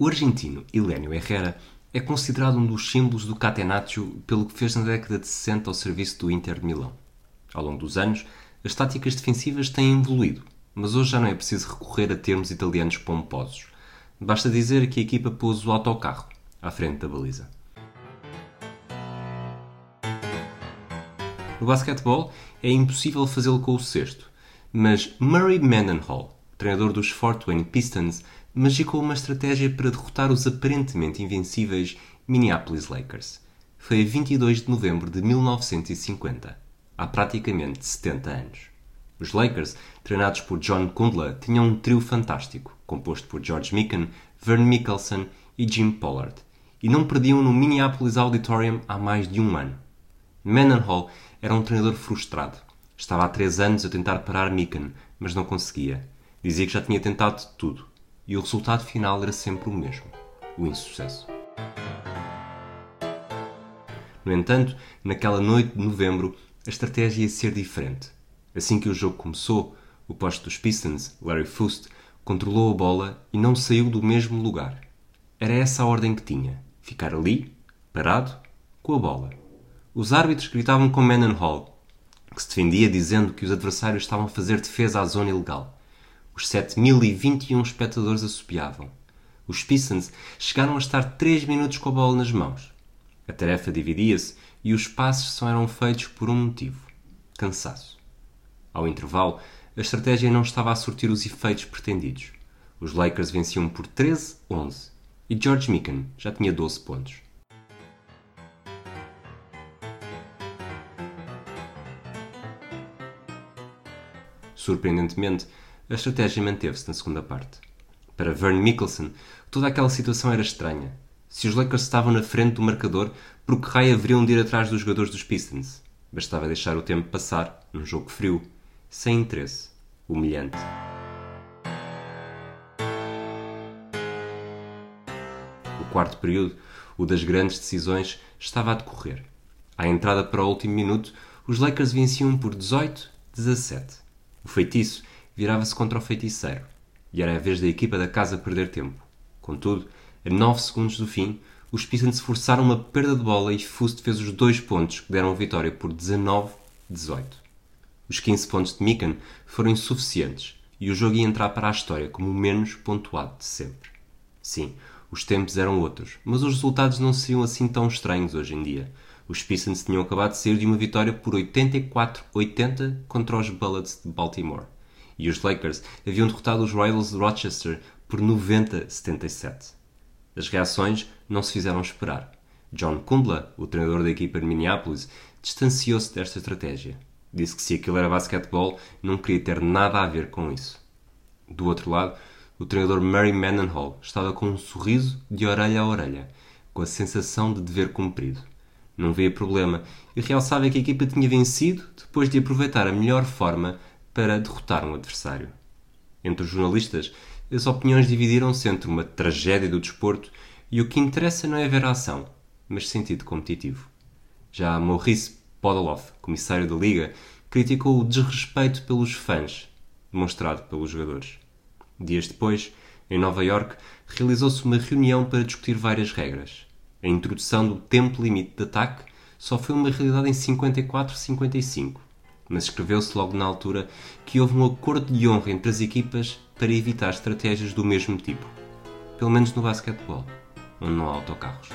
O argentino Helenio Herrera é considerado um dos símbolos do catenaccio pelo que fez na década de 60 ao serviço do Inter de Milão. Ao longo dos anos, as táticas defensivas têm evoluído, mas hoje já não é preciso recorrer a termos italianos pomposos. Basta dizer que a equipa pôs o autocarro à frente da baliza. No basquetebol é impossível fazê-lo com o sexto, mas Murray Mendenhall, treinador dos Fort Wayne Pistons, magicou uma estratégia para derrotar os aparentemente invencíveis Minneapolis Lakers. Foi a 22 de novembro de 1950, há praticamente 70 anos. Os Lakers, treinados por John Kundla, tinham um trio fantástico, composto por George Mikan, Vern Mickelson e Jim Pollard, e não perdiam no Minneapolis Auditorium há mais de um ano. Mendenhall era um treinador frustrado. Estava há três anos a tentar parar Mikan, mas não conseguia. Dizia que já tinha tentado tudo, e o resultado final era sempre o mesmo: o insucesso. No entanto, naquela noite de novembro, a estratégia ia ser diferente. Assim que o jogo começou, o poste dos Pistons, Larry Fust, controlou a bola e não saiu do mesmo lugar. Era essa a ordem que tinha: ficar ali, parado, com a bola. Os árbitros gritavam com Mendenhall, que se defendia dizendo que os adversários estavam a fazer defesa à zona ilegal. Os 7.021 espectadores assobiavam. Os Pistons chegaram a estar 3 minutos com a bola nas mãos. A tarefa dividia-se e os passes só eram feitos por um motivo: cansaço. Ao intervalo, a estratégia não estava a surtir os efeitos pretendidos. Os Lakers venciam por 13-11 e George Mikan já tinha 12 pontos. Surpreendentemente, a estratégia manteve-se na segunda parte. Para Vern Mickelson, toda aquela situação era estranha. Se os Lakers estavam na frente do marcador, por que raio haveriam de ir atrás dos jogadores dos Pistons? Bastava deixar o tempo passar, num jogo frio, sem interesse, humilhante. O quarto período, o das grandes decisões, estava a decorrer. À entrada para o último minuto, os Lakers venciam por 18-17. O feitiço virava-se contra o feiticeiro, e era a vez da equipa da casa perder tempo. Contudo, a 9 segundos do fim, os Pistons forçaram uma perda de bola e Fust fez os dois pontos que deram a vitória por 19-18. Os 15 pontos de Mikan foram insuficientes e o jogo ia entrar para a história como o menos pontuado de sempre. Sim, os tempos eram outros, mas os resultados não seriam assim tão estranhos hoje em dia. Os Pistons tinham acabado de sair de uma vitória por 84-80 contra os Bullets de Baltimore e os Lakers haviam derrotado os Royals de Rochester por 90-77. As reações não se fizeram esperar. John Kumbla, o treinador da equipa de Minneapolis, distanciou-se desta estratégia. Disse que se aquilo era basquetebol, não queria ter nada a ver com isso. Do outro lado, o treinador Murray Mendenhall estava com um sorriso de orelha a orelha, com a sensação de dever cumprido. Não via problema e realçava que a equipa tinha vencido depois de aproveitar a melhor forma para derrotar um adversário. Entre os jornalistas, as opiniões dividiram-se entre uma tragédia do desporto e o que interessa não é ver a ação, mas sentido competitivo. Já Maurice Podoloff, comissário da Liga, criticou o desrespeito pelos fãs demonstrado pelos jogadores. Dias depois, em Nova York, realizou-se uma reunião para discutir várias regras. A introdução do tempo limite de ataque só foi uma realidade em 54-55 mas escreveu-se logo na altura que houve um acordo de honra entre as equipas para evitar estratégias do mesmo tipo. Pelo menos no basquetebol, onde não há autocarros.